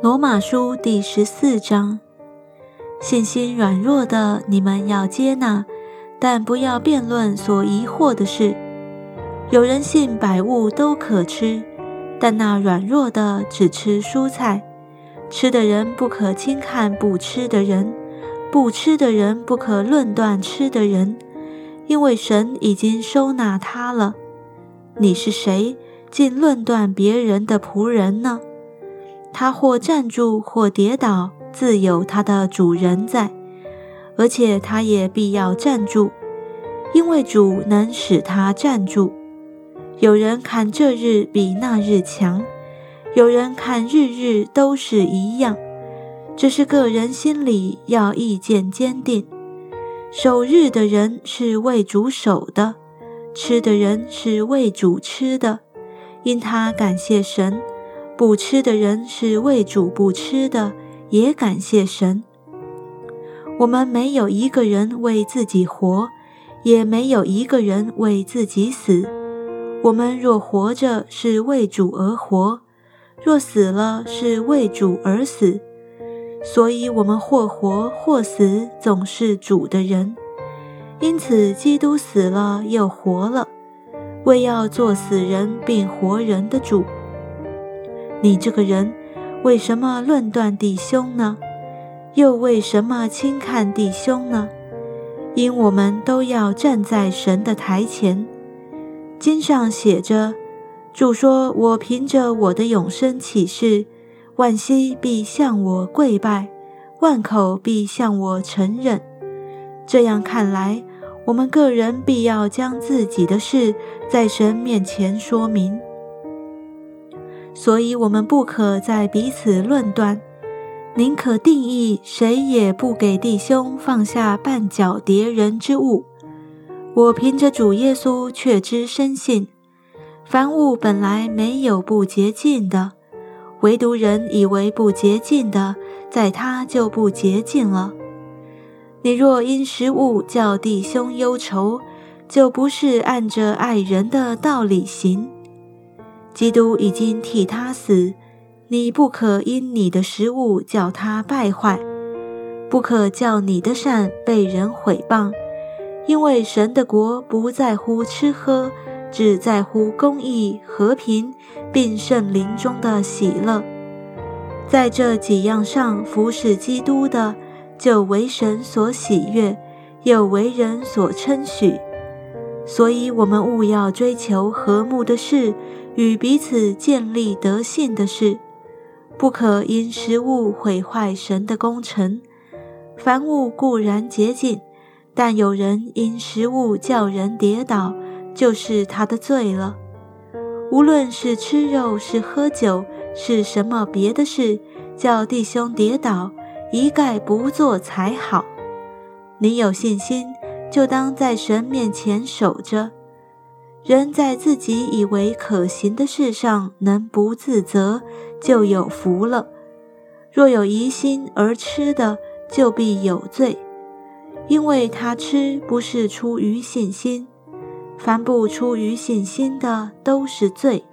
罗马书第十四章：信心软弱的，你们要接纳，但不要辩论所疑惑的事。有人信百物都可吃，但那软弱的只吃蔬菜。吃的人不可轻看不吃的人，不吃的人不可论断吃的人，因为神已经收纳他了。你是谁，竟论断别人的仆人呢？他或站住，或跌倒，自有他的主人在，而且他也必要站住，因为主能使他站住。有人看这日比那日强，有人看日日都是一样，这是个人心里要意见坚定。守日的人是为主守的，吃的人是为主吃的，因他感谢神。不吃的人是为主不吃的，也感谢神。我们没有一个人为自己活，也没有一个人为自己死。我们若活着，是为主而活；若死了，是为主而死。所以，我们或活或死，总是主的人。因此，基督死了又活了，为要做死人并活人的主。你这个人，为什么论断弟兄呢？又为什么轻看弟兄呢？因我们都要站在神的台前。经上写着：“主说，我凭着我的永生启示，万膝必向我跪拜，万口必向我承认。”这样看来，我们个人必要将自己的事在神面前说明。所以，我们不可在彼此论断，宁可定义谁也不给弟兄放下绊脚跌人之物。我凭着主耶稣确知深信，凡物本来没有不洁净的，唯独人以为不洁净的，在他就不洁净了。你若因食物叫弟兄忧愁，就不是按着爱人的道理行。基督已经替他死，你不可因你的食物叫他败坏，不可叫你的善被人毁谤，因为神的国不在乎吃喝，只在乎公义、和平，并圣灵中的喜乐。在这几样上服侍基督的，就为神所喜悦，又为人所称许。所以，我们务要追求和睦的事。与彼此建立德性的事，不可因食物毁坏神的工程。凡物固然洁净，但有人因食物叫人跌倒，就是他的罪了。无论是吃肉，是喝酒，是什么别的事，叫弟兄跌倒，一概不做才好。你有信心，就当在神面前守着。人在自己以为可行的事上能不自责，就有福了；若有疑心而吃的，就必有罪，因为他吃不是出于信心。凡不出于信心的，都是罪。